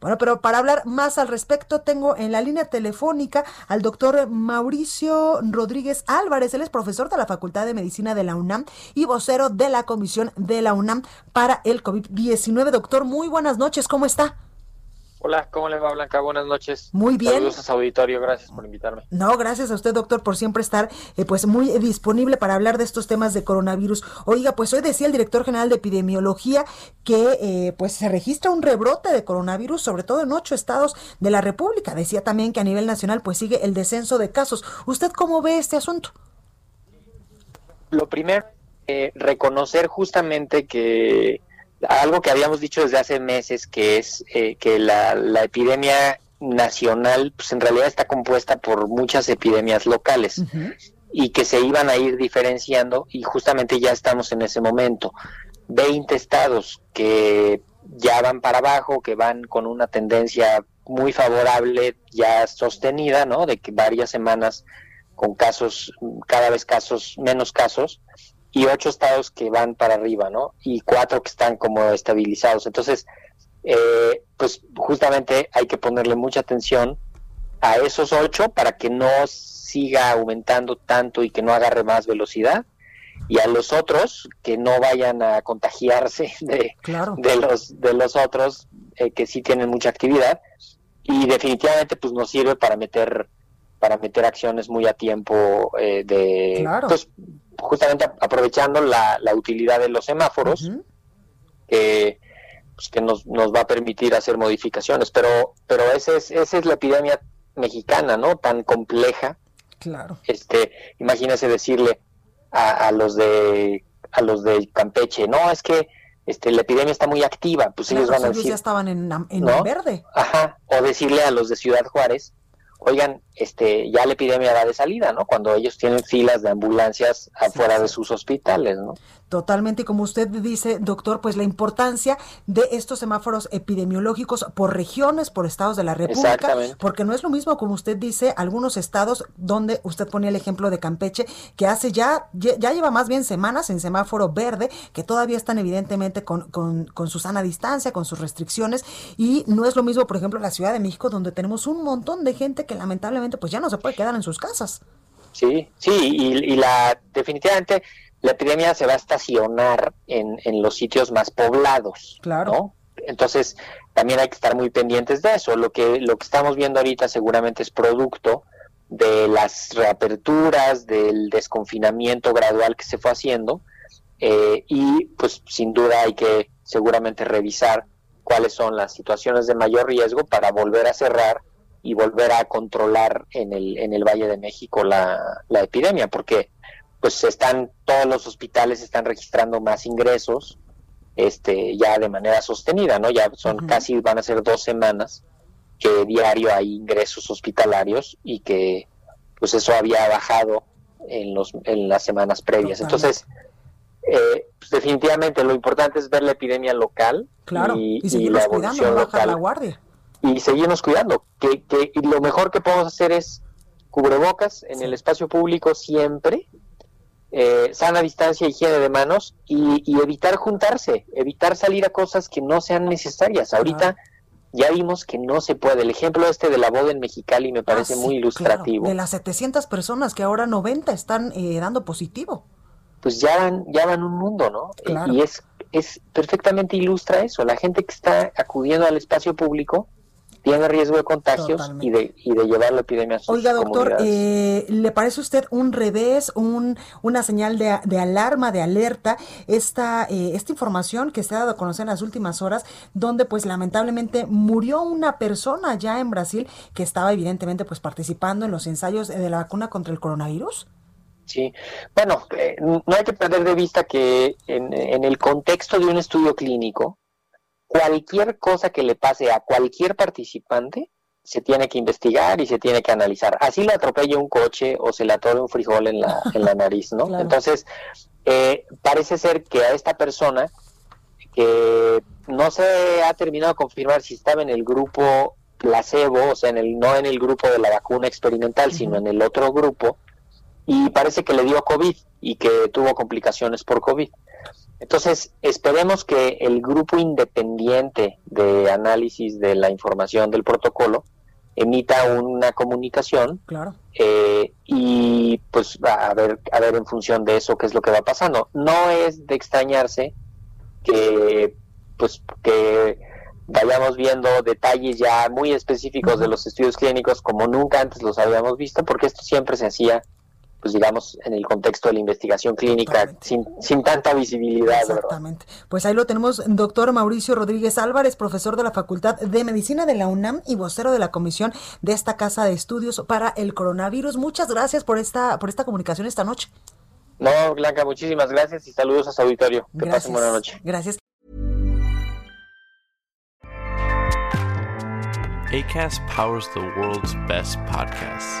Bueno, pero para hablar más al respecto, tengo en la línea telefónica al doctor Mauricio Rodríguez Álvarez. Él es profesor de la Facultad de Medicina de la UNAM y vocero de la Comisión de la UNAM para el COVID-19. Doctor, muy buenas noches, ¿cómo está? Hola, ¿cómo le va Blanca? Buenas noches. Muy bien. Saludos a su auditorio, gracias por invitarme. No, gracias a usted, doctor, por siempre estar eh, pues muy disponible para hablar de estos temas de coronavirus. Oiga, pues hoy decía el director general de epidemiología que eh, pues se registra un rebrote de coronavirus, sobre todo en ocho estados de la República. Decía también que a nivel nacional pues sigue el descenso de casos. ¿Usted cómo ve este asunto? Lo primero, eh, reconocer justamente que algo que habíamos dicho desde hace meses, que es eh, que la, la, epidemia nacional, pues en realidad está compuesta por muchas epidemias locales y que se iban a ir diferenciando y justamente ya estamos en ese momento. 20 estados que ya van para abajo, que van con una tendencia muy favorable, ya sostenida, ¿no? De que varias semanas con casos, cada vez casos, menos casos, y ocho estados que van para arriba, ¿no? Y cuatro que están como estabilizados. Entonces, eh, pues justamente hay que ponerle mucha atención a esos ocho para que no siga aumentando tanto y que no agarre más velocidad y a los otros que no vayan a contagiarse de, de los de los otros eh, que sí tienen mucha actividad y definitivamente pues nos sirve para meter para meter acciones muy a tiempo eh, de pues, justamente aprovechando la, utilidad de los semáforos, pues, que nos, nos va a permitir hacer modificaciones. Pero, pero ese es, esa es la epidemia mexicana, ¿no? Tan compleja. Claro. Este, imagínese decirle a, a los de a los de Campeche, no, es que este, la epidemia está muy activa, pues ellos van a decir. ya estaban en, en verde. Ajá, o decirle a los de Ciudad Juárez, oigan, este, ya la epidemia va de salida, ¿no? Cuando ellos tienen filas de ambulancias afuera de sus hospitales, ¿no? Totalmente, y como usted dice, doctor, pues la importancia de estos semáforos epidemiológicos por regiones, por estados de la República, porque no es lo mismo, como usted dice, algunos estados donde usted ponía el ejemplo de Campeche, que hace ya, ya lleva más bien semanas en semáforo verde, que todavía están evidentemente con, con, con su sana distancia, con sus restricciones, y no es lo mismo, por ejemplo, la Ciudad de México, donde tenemos un montón de gente que lamentablemente pues ya no se puede quedar en sus casas. Sí, sí, y, y la definitivamente la epidemia se va a estacionar en, en los sitios más poblados. Claro. Entonces, también hay que estar muy pendientes de eso. Lo que, lo que estamos viendo ahorita seguramente es producto de las reaperturas, del desconfinamiento gradual que se fue haciendo. Eh, y pues sin duda hay que seguramente revisar cuáles son las situaciones de mayor riesgo para volver a cerrar y volver a controlar en el, en el Valle de México la, la epidemia, porque pues están todos los hospitales están registrando más ingresos este ya de manera sostenida no ya son casi van a ser dos semanas que diario hay ingresos hospitalarios y que pues eso había bajado en los en las semanas previas. Entonces eh, pues definitivamente lo importante es ver la epidemia local y, la evolución local. la guardia y seguirnos cuidando que, que lo mejor que podemos hacer es cubrebocas en el espacio público siempre eh, sana distancia, higiene de manos y, evitar juntarse, evitar salir a cosas que no sean necesarias. Ahorita ya vimos que no se puede. El ejemplo este de la boda en Mexicali me parece ah, muy ilustrativo. De las 700 personas que ahora 90 están eh, dando positivo. Pues ya van, ya van un mundo, ¿no? Y es, es perfectamente ilustra eso. La gente que está acudiendo al espacio público tiene riesgo de contagios y de, y de llevar la epidemia a sus Oiga, doctor, eh, ¿le parece usted un revés, un, una señal de, de alarma, de alerta, esta, eh, esta información que se ha dado a conocer en las últimas horas, donde pues lamentablemente murió una persona ya en Brasil que estaba evidentemente pues participando en los ensayos de la vacuna contra el coronavirus? Sí, bueno, eh, no hay que perder de vista que en, en el contexto de un estudio clínico, cualquier cosa que le pase a cualquier participante se tiene que investigar y se tiene que analizar. Así le atropelle un coche o se le atore un frijol en la, en la nariz, ¿no? Entonces, eh, parece ser que a esta persona que no se ha terminado de confirmar si estaba en el grupo placebo, o sea, en el, no en el grupo de la vacuna experimental, sino en el otro grupo, y parece que le dio COVID y que tuvo complicaciones por COVID. Entonces, esperemos que el grupo independiente de análisis de la información del protocolo emita una comunicación claro. Eh, y pues a ver, a ver en función de eso qué es lo que va pasando. No es de extrañarse que pues que vayamos viendo detalles ya muy específicos de los estudios clínicos como nunca antes los habíamos visto, porque esto siempre se hacía pues digamos, en el contexto de la investigación clínica, sin, sin, tanta visibilidad. Exactamente. Pues ahí lo tenemos, doctor Mauricio Rodríguez Álvarez, profesor de la Facultad de Medicina de la UNAM y vocero de la comisión de esta Casa de Estudios para el Coronavirus. Muchas gracias por esta, por esta comunicación esta noche. No, Blanca, muchísimas gracias y saludos a su auditorio. Que pasen buena noche. Gracias. ACAST powers the world's best podcasts.